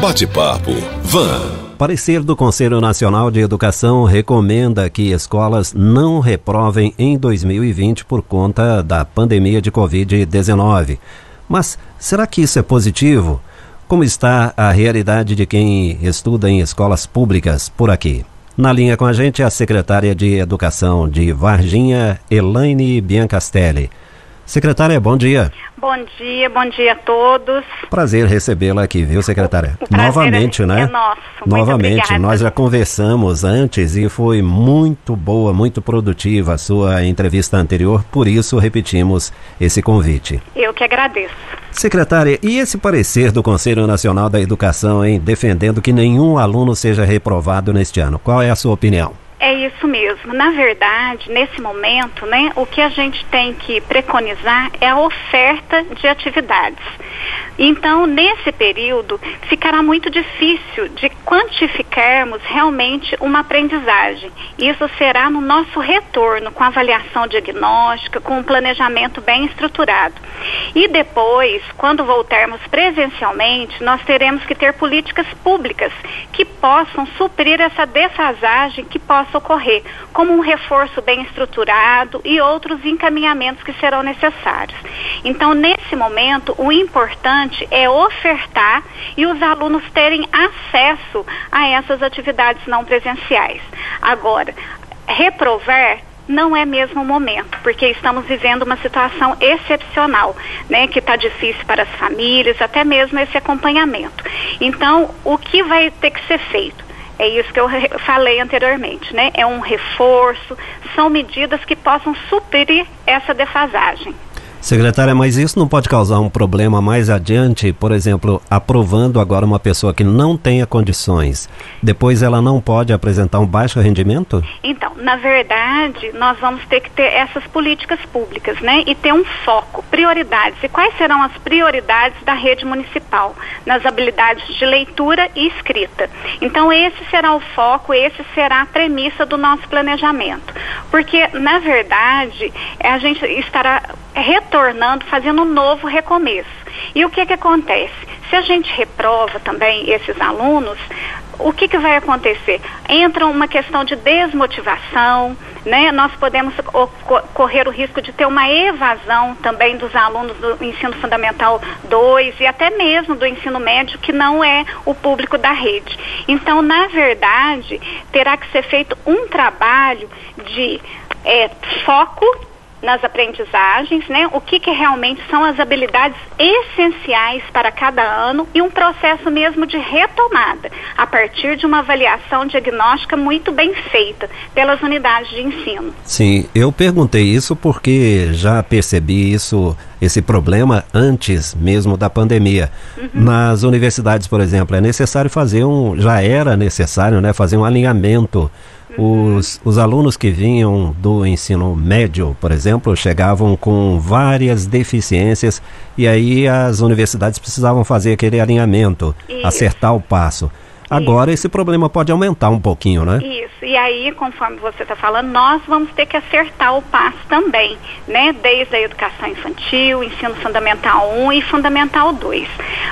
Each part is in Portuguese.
Bate-papo Van. Parecer do Conselho Nacional de Educação recomenda que escolas não reprovem em 2020 por conta da pandemia de Covid-19. Mas será que isso é positivo? Como está a realidade de quem estuda em escolas públicas por aqui? Na linha com a gente a secretária de Educação de Varginha, Elaine Biancastelli. Secretária, bom dia. Bom dia, bom dia a todos. Prazer recebê-la aqui, viu, secretária? O Novamente, é, né? É nosso. Novamente, nós já conversamos antes e foi muito boa, muito produtiva a sua entrevista anterior, por isso repetimos esse convite. Eu que agradeço. Secretária, e esse parecer do Conselho Nacional da Educação, hein, defendendo que nenhum aluno seja reprovado neste ano? Qual é a sua opinião? É isso mesmo. Na verdade, nesse momento, né, o que a gente tem que preconizar é a oferta de atividades. Então, nesse período, ficará muito difícil de quantificarmos realmente uma aprendizagem. Isso será no nosso retorno, com avaliação diagnóstica, com um planejamento bem estruturado. E depois, quando voltarmos presencialmente, nós teremos que ter políticas públicas que possam suprir essa defasagem que possa ocorrer, como um reforço bem estruturado e outros encaminhamentos que serão necessários. Então, nesse momento, o importante é ofertar e os alunos terem acesso a essas atividades não presenciais. Agora, reprovar não é mesmo o momento, porque estamos vivendo uma situação excepcional, né, que está difícil para as famílias, até mesmo esse acompanhamento. Então, o que vai ter que ser feito? É isso que eu falei anteriormente, né? É um reforço, são medidas que possam suprir essa defasagem. Secretária, mas isso não pode causar um problema mais adiante, por exemplo, aprovando agora uma pessoa que não tenha condições, depois ela não pode apresentar um baixo rendimento? Então, na verdade, nós vamos ter que ter essas políticas públicas, né? E ter um foco, prioridades. E quais serão as prioridades da rede municipal? Nas habilidades de leitura e escrita. Então, esse será o foco, esse será a premissa do nosso planejamento. Porque, na verdade, a gente estará retornando, fazendo um novo recomeço. E o que que acontece? Se a gente reprova também esses alunos, o que, que vai acontecer? Entra uma questão de desmotivação, né? Nós podemos correr o risco de ter uma evasão também dos alunos do ensino fundamental 2 e até mesmo do ensino médio, que não é o público da rede. Então, na verdade, terá que ser feito um trabalho de é, foco nas aprendizagens, né? O que, que realmente são as habilidades essenciais para cada ano e um processo mesmo de retomada a partir de uma avaliação diagnóstica muito bem feita pelas unidades de ensino. Sim, eu perguntei isso porque já percebi isso, esse problema antes mesmo da pandemia. Uhum. Nas universidades, por exemplo, é necessário fazer um, já era necessário, né, fazer um alinhamento os, os alunos que vinham do ensino médio, por exemplo, chegavam com várias deficiências e aí as universidades precisavam fazer aquele alinhamento, Isso. acertar o passo. Agora Isso. esse problema pode aumentar um pouquinho, né? Isso. E aí, conforme você está falando, nós vamos ter que acertar o passo também, né? Desde a educação infantil, ensino fundamental 1 e fundamental 2.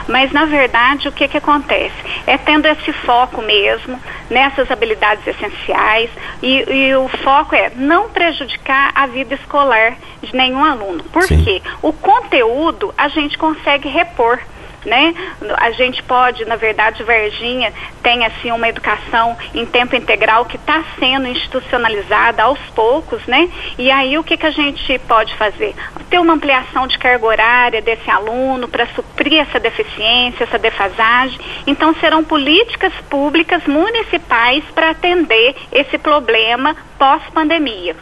Mas na verdade, o que que acontece? É tendo esse foco mesmo nessas habilidades essenciais e, e o foco é não prejudicar a vida escolar de nenhum aluno. Por Sim. quê? O conteúdo a gente consegue repor né? A gente pode, na verdade, Varginha tem assim uma educação em tempo integral que está sendo institucionalizada aos poucos, né? E aí o que, que a gente pode fazer? Ter uma ampliação de carga horária desse aluno para suprir essa deficiência, essa defasagem. Então serão políticas públicas municipais para atender esse problema pós-pandemia.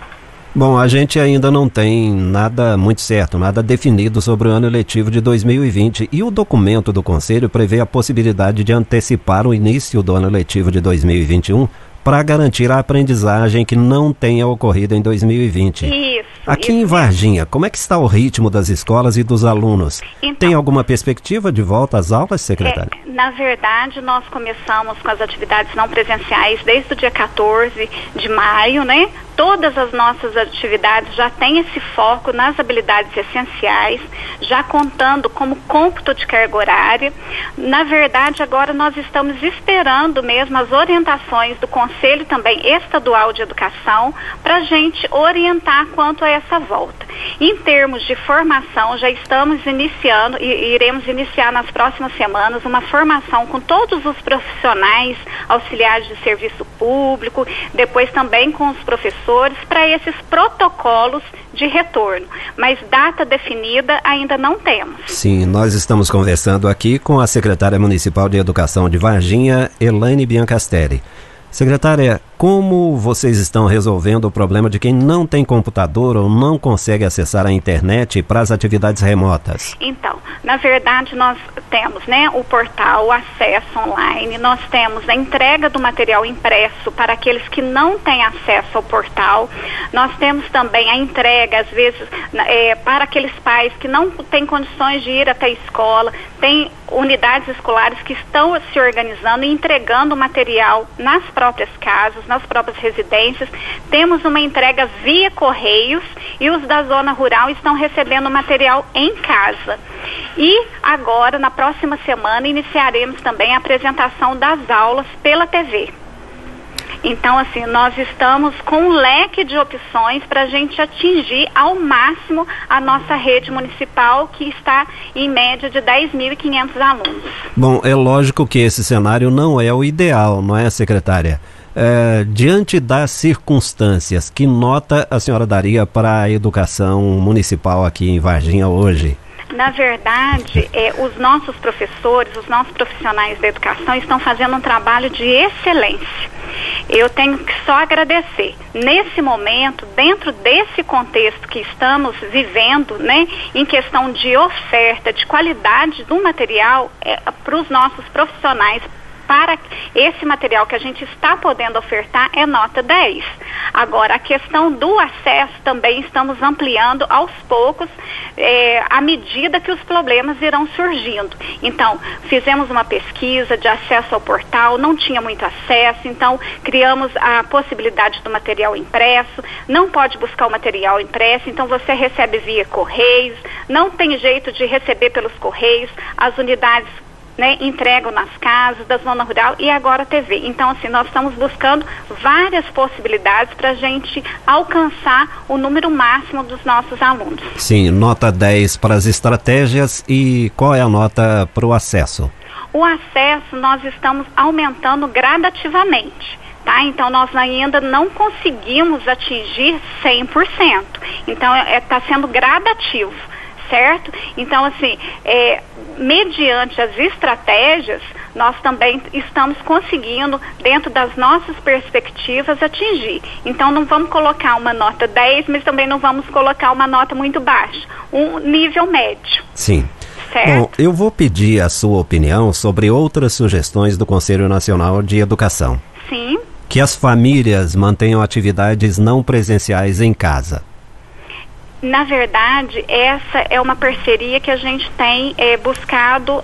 Bom, a gente ainda não tem nada muito certo, nada definido sobre o ano eletivo de 2020 e o documento do Conselho prevê a possibilidade de antecipar o início do ano letivo de 2021 para garantir a aprendizagem que não tenha ocorrido em 2020. Isso. Aqui isso em Varginha, como é que está o ritmo das escolas e dos alunos? Então, Tem alguma perspectiva de volta às aulas, secretária? É, Na verdade, nós começamos com as atividades não presenciais desde o dia 14 de maio, né? Todas as nossas atividades já têm esse foco nas habilidades essenciais, já contando como cômputo de carga horária. Na verdade, agora nós estamos esperando mesmo as orientações do Conselho também Estadual de Educação para a gente orientar quanto a essa volta. Em termos de formação, já estamos iniciando e iremos iniciar nas próximas semanas uma formação com todos os profissionais auxiliares de serviço público, depois também com os professores, para esses protocolos de retorno. Mas data definida ainda não temos. Sim, nós estamos conversando aqui com a secretária municipal de Educação de Varginha, Elaine Biancastelli. Secretária, como vocês estão resolvendo o problema de quem não tem computador ou não consegue acessar a internet para as atividades remotas? Então, na verdade, nós temos né, o portal, o acesso online, nós temos a entrega do material impresso para aqueles que não têm acesso ao portal, nós temos também a entrega, às vezes, é, para aqueles pais que não têm condições de ir até a escola, tem unidades escolares que estão se organizando e entregando material nas próprias casas, nas próprias residências. Temos uma entrega via correios e os da zona rural estão recebendo material em casa. E agora, na próxima semana, iniciaremos também a apresentação das aulas pela TV. Então, assim, nós estamos com um leque de opções para a gente atingir ao máximo a nossa rede municipal, que está em média de 10.500 alunos. Bom, é lógico que esse cenário não é o ideal, não é, secretária? É, diante das circunstâncias, que nota a senhora daria para a educação municipal aqui em Varginha hoje? Na verdade, é, os nossos professores, os nossos profissionais da educação estão fazendo um trabalho de excelência. Eu tenho que só agradecer. Nesse momento, dentro desse contexto que estamos vivendo, né, em questão de oferta, de qualidade do material é, para os nossos profissionais, para esse material que a gente está podendo ofertar é nota 10. Agora, a questão do acesso também estamos ampliando aos poucos, é, à medida que os problemas irão surgindo. Então, fizemos uma pesquisa de acesso ao portal, não tinha muito acesso, então criamos a possibilidade do material impresso, não pode buscar o material impresso, então você recebe via correios, não tem jeito de receber pelos correios, as unidades né, entregam nas casas da zona rural e agora TV. Então, assim, nós estamos buscando várias possibilidades para a gente alcançar o número máximo dos nossos alunos. Sim, nota 10 para as estratégias e qual é a nota para o acesso? O acesso nós estamos aumentando gradativamente. Tá? Então nós ainda não conseguimos atingir 100%. Então está é, tá sendo gradativo certo? Então, assim, é, mediante as estratégias, nós também estamos conseguindo, dentro das nossas perspectivas, atingir. Então, não vamos colocar uma nota 10, mas também não vamos colocar uma nota muito baixa. Um nível médio. Sim. Certo? Bom, eu vou pedir a sua opinião sobre outras sugestões do Conselho Nacional de Educação. Sim. Que as famílias mantenham atividades não presenciais em casa. Na verdade, essa é uma parceria que a gente tem é, buscado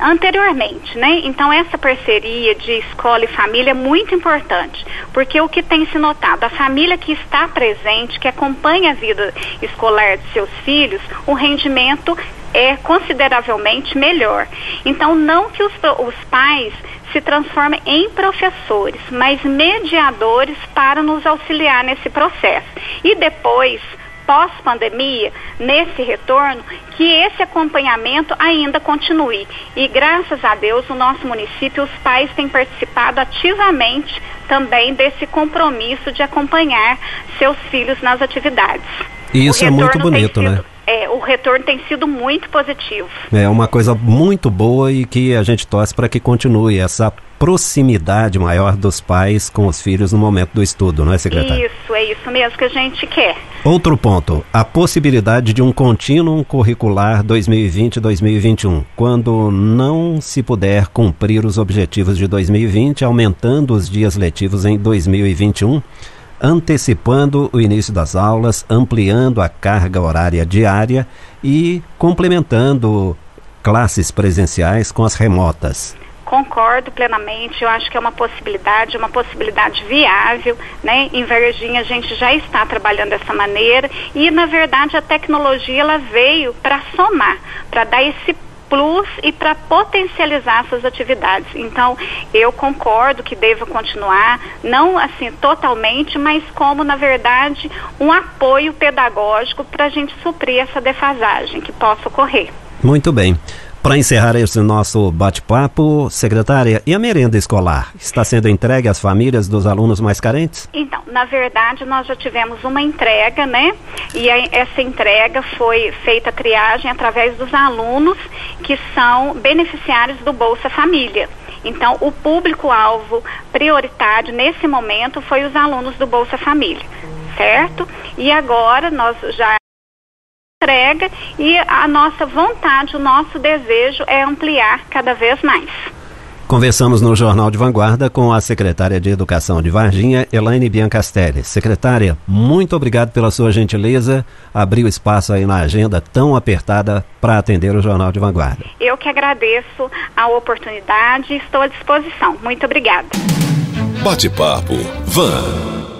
anteriormente, né? Então essa parceria de escola e família é muito importante, porque o que tem se notado, a família que está presente, que acompanha a vida escolar de seus filhos, o rendimento é consideravelmente melhor. Então não que os, os pais se transformem em professores, mas mediadores para nos auxiliar nesse processo. E depois pós-pandemia, nesse retorno, que esse acompanhamento ainda continue. E graças a Deus, o nosso município, os pais têm participado ativamente também desse compromisso de acompanhar seus filhos nas atividades. E isso é muito bonito, né? é, o retorno tem sido muito positivo. É uma coisa muito boa e que a gente torce para que continue essa proximidade maior dos pais com os filhos no momento do estudo, não é, secretário? Isso, é isso mesmo que a gente quer. Outro ponto, a possibilidade de um contínuo curricular 2020-2021, quando não se puder cumprir os objetivos de 2020, aumentando os dias letivos em 2021 antecipando o início das aulas, ampliando a carga horária diária e complementando classes presenciais com as remotas? Concordo plenamente, eu acho que é uma possibilidade, uma possibilidade viável, né? Em Varginha a gente já está trabalhando dessa maneira e na verdade a tecnologia ela veio para somar, para dar esse plus e para potencializar essas atividades. Então, eu concordo que deva continuar, não assim totalmente, mas como, na verdade, um apoio pedagógico para a gente suprir essa defasagem que possa ocorrer. Muito bem. Para encerrar esse nosso bate-papo, secretária, e a merenda escolar? Está sendo entregue às famílias dos alunos mais carentes? Então, na verdade, nós já tivemos uma entrega, né? E a, essa entrega foi feita a triagem através dos alunos que são beneficiários do Bolsa Família. Então, o público-alvo prioritário nesse momento foi os alunos do Bolsa Família, certo? E agora nós já entrega e a nossa vontade, o nosso desejo é ampliar cada vez mais. Conversamos no Jornal de Vanguarda com a secretária de Educação de Varginha, Elaine Biancastelli. Secretária, muito obrigado pela sua gentileza. Abriu espaço aí na agenda tão apertada para atender o Jornal de Vanguarda. Eu que agradeço a oportunidade e estou à disposição. Muito obrigada. Bate-papo. Van.